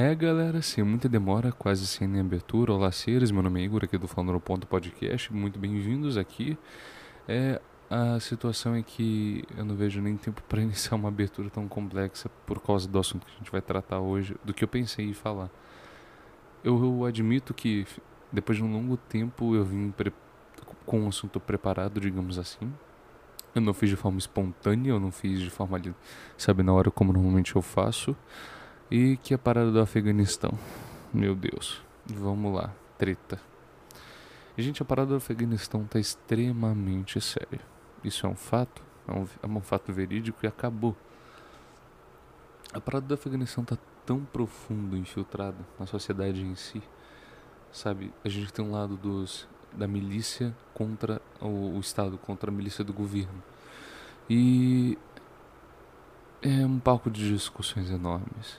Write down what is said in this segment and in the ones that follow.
É, galera, sem muita demora, quase sem nem abertura. Olá, seres, meu nome é Igor, aqui do Falando no Ponto Podcast. Muito bem-vindos aqui. É, a situação é que eu não vejo nem tempo para iniciar uma abertura tão complexa por causa do assunto que a gente vai tratar hoje, do que eu pensei em falar. Eu, eu admito que depois de um longo tempo eu vim com um assunto preparado, digamos assim. Eu não fiz de forma espontânea, eu não fiz de forma, sabe, na hora como normalmente eu faço. E que a parada do Afeganistão. Meu Deus. Vamos lá. Treta. Gente, a parada do Afeganistão tá extremamente séria. Isso é um fato. É um, é um fato verídico e acabou. A parada do Afeganistão tá tão profundo, infiltrada na sociedade em si. Sabe, a gente tem um lado dos da milícia contra o, o Estado, contra a milícia do governo. E é um palco de discussões enormes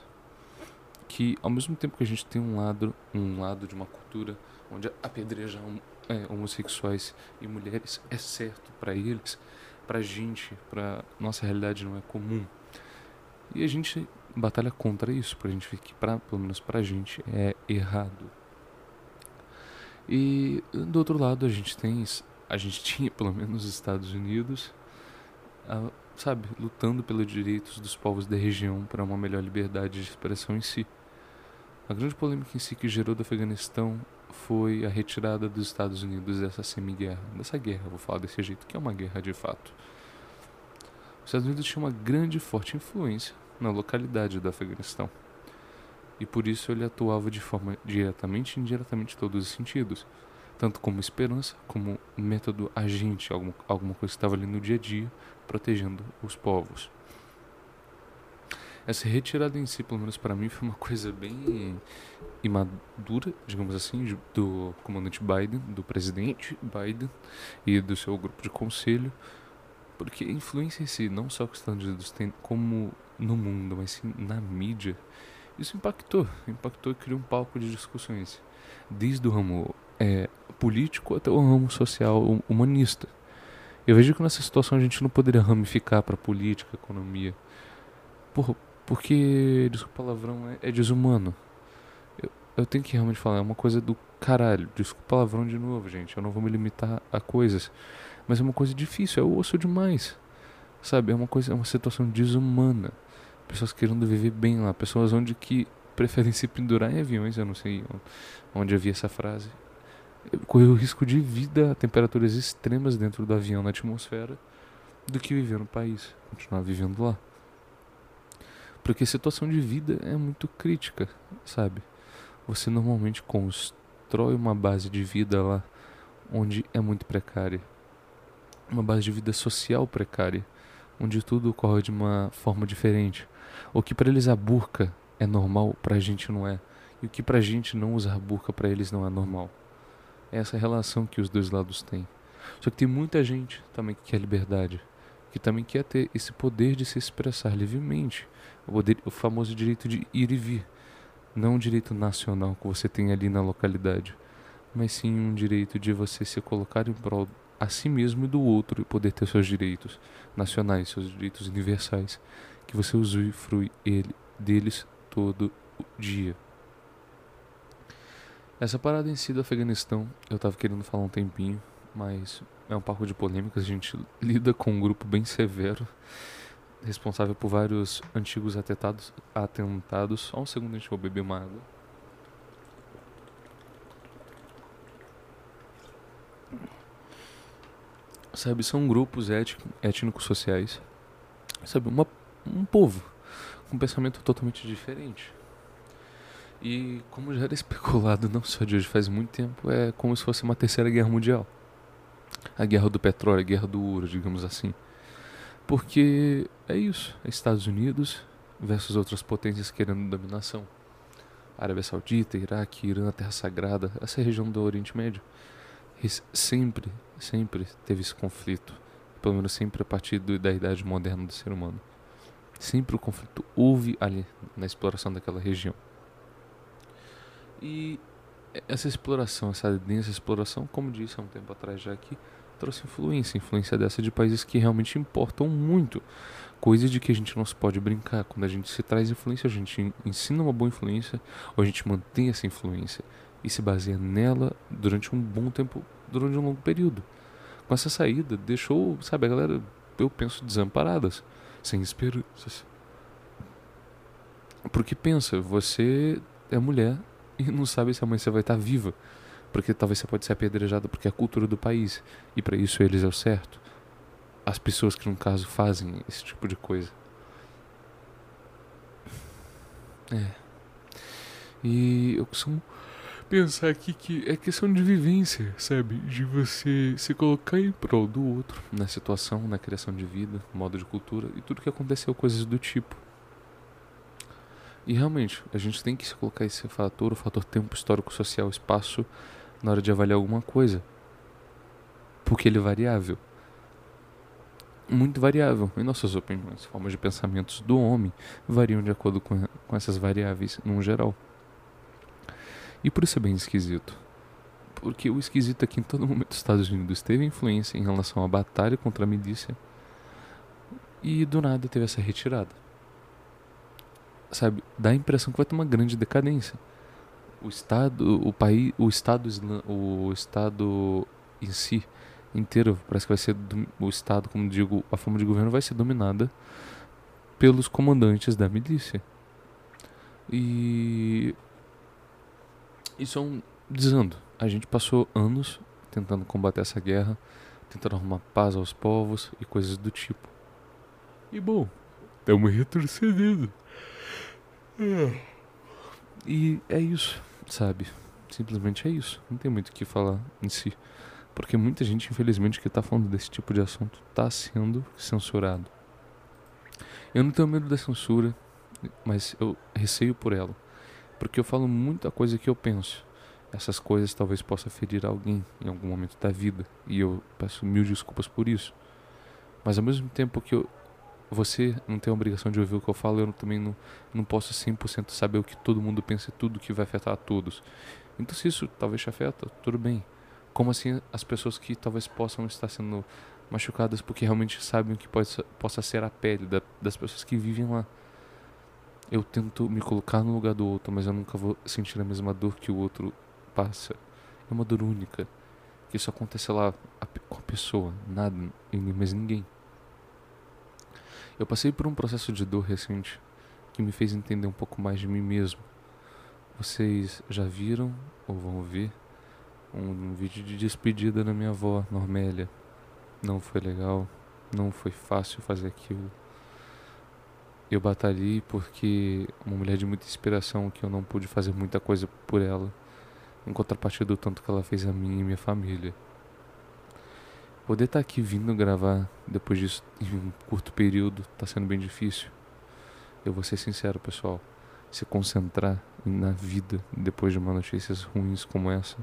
que ao mesmo tempo que a gente tem um lado, um lado de uma cultura onde apedrejar é, homossexuais e mulheres é certo para eles, para gente, para nossa realidade não é comum. E a gente batalha contra isso, pra gente ver que, pra, pelo menos pra gente, é errado. E do outro lado a gente tem, a gente tinha pelo menos os Estados Unidos, a, sabe, lutando pelos direitos dos povos da região para uma melhor liberdade de expressão em si. A grande polêmica em si que gerou do Afeganistão foi a retirada dos Estados Unidos dessa semi-guerra, dessa guerra, vou falar desse jeito, que é uma guerra de fato. Os Estados Unidos tinham uma grande e forte influência na localidade do Afeganistão. E por isso ele atuava de forma diretamente e indiretamente em todos os sentidos, tanto como esperança, como método agente, alguma, alguma coisa que estava ali no dia a dia, protegendo os povos essa retirada em si, pelo menos para mim, foi uma coisa bem imadura, digamos assim, do comandante Biden, do presidente Biden e do seu grupo de conselho, porque a influência em si, não só que os Estados Unidos têm como no mundo, mas sim na mídia, isso impactou, impactou e criou um palco de discussões, desde o ramo é, político até o ramo social humanista. Eu vejo que nessa situação a gente não poderia ramificar para política, economia. Por, porque, desculpa o palavrão, é, é desumano. Eu, eu tenho que realmente falar, é uma coisa do caralho. Desculpa o palavrão de novo, gente. Eu não vou me limitar a coisas. Mas é uma coisa difícil, é osso demais. Sabe? É uma coisa, é uma situação desumana. Pessoas querendo viver bem lá. Pessoas onde que preferem se pendurar em aviões, eu não sei onde vi essa frase. Correr o risco de vida a temperaturas extremas dentro do avião na atmosfera do que viver no país, continuar vivendo lá. Porque situação de vida é muito crítica, sabe? Você normalmente constrói uma base de vida lá onde é muito precária. Uma base de vida social precária, onde tudo ocorre de uma forma diferente. O que para eles a burca é normal, para a gente não é. E o que para a gente não usar burca, para eles não é normal. É essa relação que os dois lados têm. Só que tem muita gente também que quer liberdade, que também quer ter esse poder de se expressar livremente, o, poder, o famoso direito de ir e vir, não um direito nacional que você tem ali na localidade, mas sim um direito de você se colocar em prol a si mesmo e do outro e poder ter seus direitos nacionais, seus direitos universais, que você usufrui ele, deles todo o dia. Essa parada em si do Afeganistão, eu tava querendo falar um tempinho, mas é um papo de polêmicas. A gente lida com um grupo bem severo, responsável por vários antigos atentados. atentados. Só um segundo, a gente vou beber uma água. Sabe, são grupos étnicos sociais. Sabe, uma, um povo com um pensamento totalmente diferente. E como já era especulado, não só de hoje, faz muito tempo, é como se fosse uma terceira guerra mundial a guerra do petróleo, a guerra do ouro, digamos assim. Porque é isso, é Estados Unidos versus outras potências querendo dominação. Arábia Saudita, Iraque, Irã, Terra Sagrada, essa região do Oriente Médio. Sempre, sempre teve esse conflito, pelo menos sempre a partir da idade moderna do ser humano. Sempre o conflito houve ali na exploração daquela região. E essa exploração, essa densa exploração, como disse há um tempo atrás já aqui, trouxe influência, influência dessa de países que realmente importam muito. Coisas de que a gente não se pode brincar. Quando a gente se traz influência, a gente ensina uma boa influência, ou a gente mantém essa influência e se baseia nela durante um bom tempo, durante um longo período. Com essa saída, deixou, sabe, a galera, eu penso, desamparadas, sem esperanças. Porque pensa, você é mulher e não sabe se amanhã você vai estar viva. Porque talvez você pode ser apedrejada porque é a cultura do país. E para isso eles é o certo. As pessoas que no caso fazem esse tipo de coisa. É. E eu costumo pensar aqui que é questão de vivência, sabe? De você se colocar em prol do outro, na situação, na criação de vida, modo de cultura e tudo que aconteceu, coisas do tipo. E realmente, a gente tem que se colocar esse fator, o fator tempo histórico, social, espaço, na hora de avaliar alguma coisa. Porque ele é variável. Muito variável. E nossas opiniões, formas de pensamentos do homem variam de acordo com, com essas variáveis, num geral. E por isso é bem esquisito. Porque o esquisito é que em todo momento os Estados Unidos teve influência em relação à batalha contra a milícia. E do nada teve essa retirada. Sabe, dá a impressão que vai ter uma grande decadência. O Estado, o país, o Estado, o Estado em si inteiro parece que vai ser o Estado, como digo, a forma de governo vai ser dominada pelos comandantes da milícia. E isso é um desando. A gente passou anos tentando combater essa guerra, tentando arrumar paz aos povos e coisas do tipo. E bom, estamos retrocedendo. E é isso, sabe? Simplesmente é isso. Não tem muito o que falar em si. Porque muita gente, infelizmente, que está falando desse tipo de assunto está sendo censurado. Eu não tenho medo da censura, mas eu receio por ela. Porque eu falo muita coisa que eu penso. Essas coisas talvez possa ferir alguém em algum momento da vida. E eu peço mil desculpas por isso. Mas ao mesmo tempo que eu, você não tem a obrigação de ouvir o que eu falo, eu também não, não posso 100% saber o que todo mundo pensa e tudo que vai afetar a todos. Então se isso talvez te afeta, tudo bem. Como assim as pessoas que talvez possam estar sendo machucadas porque realmente sabem o que pode, possa ser a pele da, das pessoas que vivem lá eu tento me colocar no lugar do outro, mas eu nunca vou sentir a mesma dor que o outro passa. É uma dor única. Que isso acontece lá com a pessoa, nada, mais ninguém. Eu passei por um processo de dor recente que me fez entender um pouco mais de mim mesmo. Vocês já viram ou vão ver um vídeo de despedida da minha avó, Normélia. Não foi legal, não foi fácil fazer aquilo eu batalhei porque uma mulher de muita inspiração que eu não pude fazer muita coisa por ela, em contrapartida do tanto que ela fez a mim e minha família. Poder estar tá aqui vindo gravar depois disso em um curto período está sendo bem difícil. Eu vou ser sincero, pessoal. Se concentrar na vida depois de uma notícias ruins como essa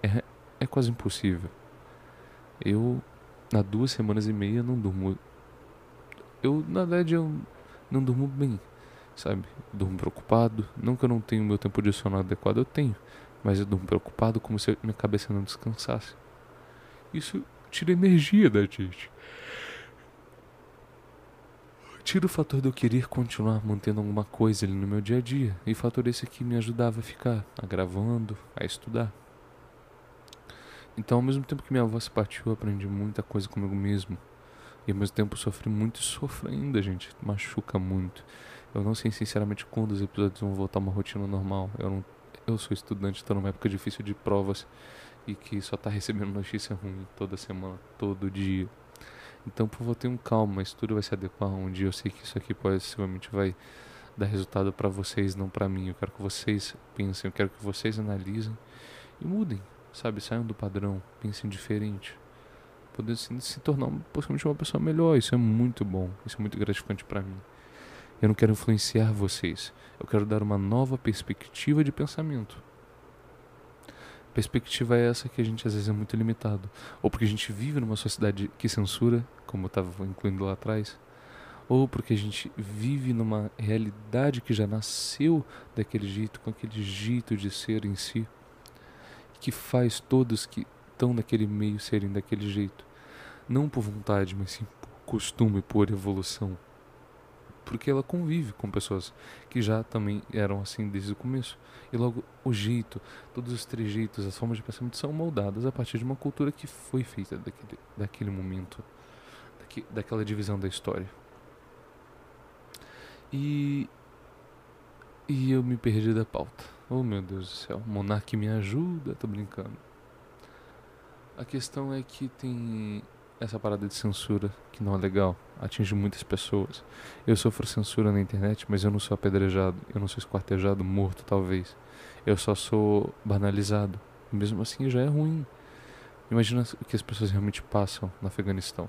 é, é quase impossível. Eu, há duas semanas e meia, não durmo. Eu, na verdade, eu não durmo bem, sabe? Durmo preocupado. Não que eu não tenho meu tempo de sono adequado, eu tenho. Mas eu durmo preocupado como se minha cabeça não descansasse. Isso tira energia da gente. Tira o fator de eu querer continuar mantendo alguma coisa ali no meu dia a dia. E o fator esse aqui me ajudava a ficar a gravando, a estudar. Então, ao mesmo tempo que minha voz partiu, eu aprendi muita coisa comigo mesmo. E ao mesmo tempo sofri muito e sofro ainda, gente. Machuca muito. Eu não sei sinceramente quando os episódios vão voltar a uma rotina normal. Eu, não, eu sou estudante, estou numa época difícil de provas e que só está recebendo notícia ruim toda semana, todo dia. Então, por favor, tenham calma. Isso tudo vai se adequar um dia. Eu sei que isso aqui possivelmente vai dar resultado para vocês, não para mim. Eu quero que vocês pensem, eu quero que vocês analisem e mudem, sabe? Saiam do padrão, pensem diferente poder se tornar possivelmente uma pessoa melhor. Isso é muito bom, isso é muito gratificante para mim. Eu não quero influenciar vocês, eu quero dar uma nova perspectiva de pensamento. Perspectiva é essa que a gente às vezes é muito limitado, ou porque a gente vive numa sociedade que censura, como eu estava incluindo lá atrás, ou porque a gente vive numa realidade que já nasceu daquele jeito, com aquele jeito de ser em si, que faz todos que estão naquele meio serem daquele jeito. Não por vontade, mas sim por costume, por evolução. Porque ela convive com pessoas que já também eram assim desde o começo. E logo o jeito, todos os trejeitos, as formas de pensamento são moldadas a partir de uma cultura que foi feita daquele, daquele momento, daqui, daquela divisão da história. E. E eu me perdi da pauta. Oh meu Deus do céu, Monarque me ajuda, tô brincando. A questão é que tem essa parada de censura que não é legal, atinge muitas pessoas. Eu sofro censura na internet, mas eu não sou apedrejado, eu não sou esquartejado, morto talvez. Eu só sou banalizado. Mesmo assim já é ruim. Imagina o que as pessoas realmente passam no Afeganistão.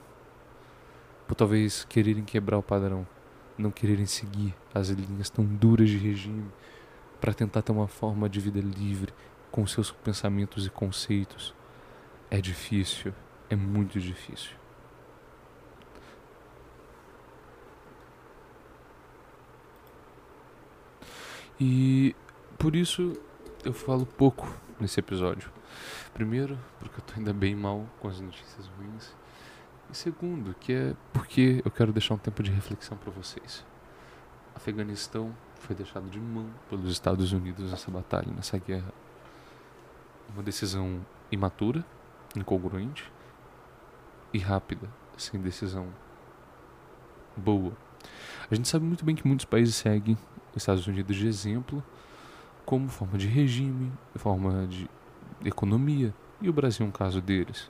Por talvez quererem quebrar o padrão, não quererem seguir as linhas tão duras de regime para tentar ter uma forma de vida livre com seus pensamentos e conceitos. É difícil, é muito difícil. E por isso eu falo pouco nesse episódio. Primeiro, porque eu tô ainda bem mal com as notícias ruins. E segundo, que é porque eu quero deixar um tempo de reflexão para vocês. Afeganistão foi deixado de mão pelos Estados Unidos nessa batalha, nessa guerra. Uma decisão imatura, incongruente, e rápida, sem decisão boa. A gente sabe muito bem que muitos países seguem os Estados Unidos de exemplo como forma de regime, forma de economia, e o Brasil é um caso deles.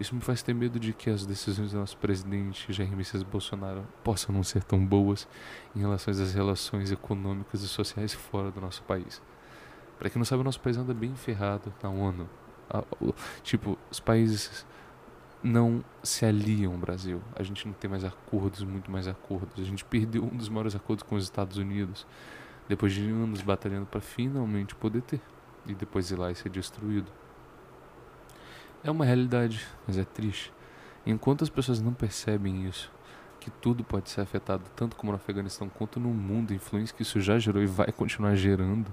Isso me faz ter medo de que as decisões do nosso presidente Jair Messias Bolsonaro possam não ser tão boas em relação às relações econômicas e sociais fora do nosso país. Para quem não sabe, o nosso país anda bem ferrado na ONU. Tipo, os países não se aliam ao Brasil. A gente não tem mais acordos, muito mais acordos. A gente perdeu um dos maiores acordos com os Estados Unidos depois de anos batalhando para finalmente poder ter e depois ir lá e ser destruído. É uma realidade, mas é triste. Enquanto as pessoas não percebem isso, que tudo pode ser afetado tanto como no Afeganistão quanto no mundo, influência que isso já gerou e vai continuar gerando,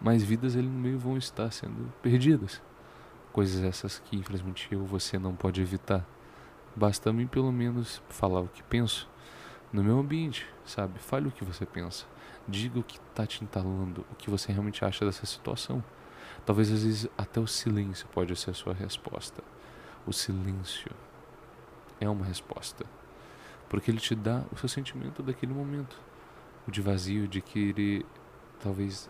mais vidas ali no meio vão estar sendo perdidas. Coisas essas que infelizmente eu você não pode evitar. Basta mim pelo menos falar o que penso no meu ambiente, sabe? Fale o que você pensa. Diga o que está te entalando, o que você realmente acha dessa situação. Talvez às vezes até o silêncio pode ser a sua resposta. O silêncio é uma resposta. Porque ele te dá o seu sentimento daquele momento. O de vazio, de querer talvez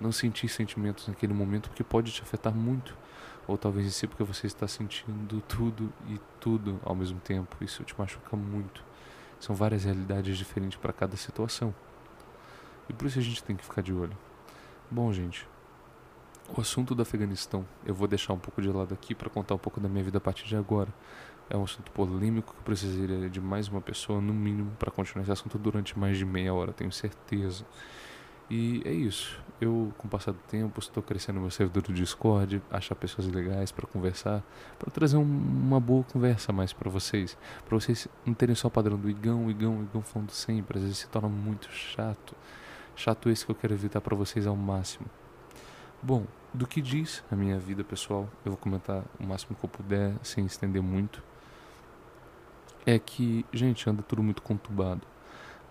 não sentir sentimentos naquele momento, porque pode te afetar muito ou talvez si porque você está sentindo tudo e tudo ao mesmo tempo. Isso te machuca muito. São várias realidades diferentes para cada situação. E por isso a gente tem que ficar de olho. Bom, gente, o assunto do Afeganistão eu vou deixar um pouco de lado aqui para contar um pouco da minha vida a partir de agora. É um assunto polêmico que precisaria de mais uma pessoa, no mínimo, para continuar esse assunto durante mais de meia hora, tenho certeza. E é isso. Eu, com o passar do tempo, estou crescendo meu servidor do Discord, achar pessoas legais para conversar, para trazer um, uma boa conversa mais para vocês. Para vocês não terem só o padrão do Igão, Igão, Igão falando sempre. Às vezes se torna muito chato. Chato esse que eu quero evitar para vocês ao máximo. Bom, do que diz a minha vida pessoal, eu vou comentar o máximo que eu puder, sem estender muito. É que, gente, anda tudo muito conturbado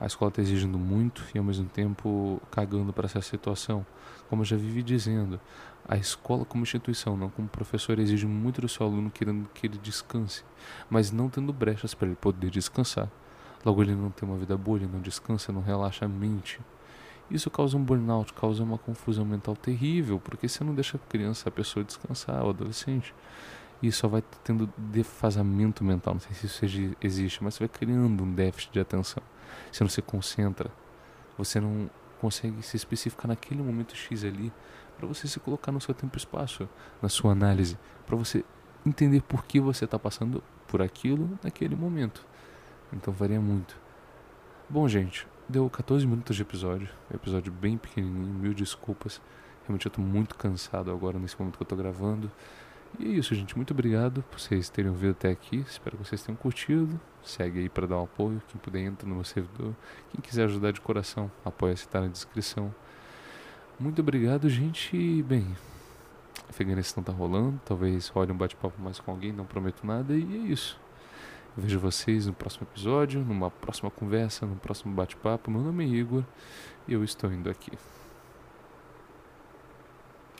a escola está exigindo muito e ao mesmo tempo cagando para essa situação. Como eu já vivi dizendo, a escola como instituição, não como professor, exige muito do seu aluno querendo que ele descanse, mas não tendo brechas para ele poder descansar. Logo ele não tem uma vida boa, ele não descansa, não relaxa a mente. Isso causa um burnout, causa uma confusão mental terrível, porque você não deixa a criança, a pessoa descansar, o adolescente. E só vai tendo defasamento mental, não sei se isso existe, mas você vai criando um déficit de atenção. Você não se concentra. Você não consegue se especificar naquele momento X ali para você se colocar no seu tempo e espaço, na sua análise, para você entender por que você está passando por aquilo naquele momento. Então varia muito. Bom, gente, deu 14 minutos de episódio, episódio bem pequenininho, mil desculpas. Realmente eu estou muito cansado agora nesse momento que eu estou gravando. E é isso, gente. Muito obrigado por vocês terem ouvido até aqui. Espero que vocês tenham curtido. Segue aí para dar um apoio. Quem puder, entra no meu servidor. Quem quiser ajudar de coração, apoia-se, tá na descrição. Muito obrigado, gente. E, bem, Afeganistão tá rolando, talvez role um bate-papo mais com alguém, não prometo nada, e é isso. Eu vejo vocês no próximo episódio, numa próxima conversa, no próximo bate-papo. Meu nome é Igor e eu estou indo aqui.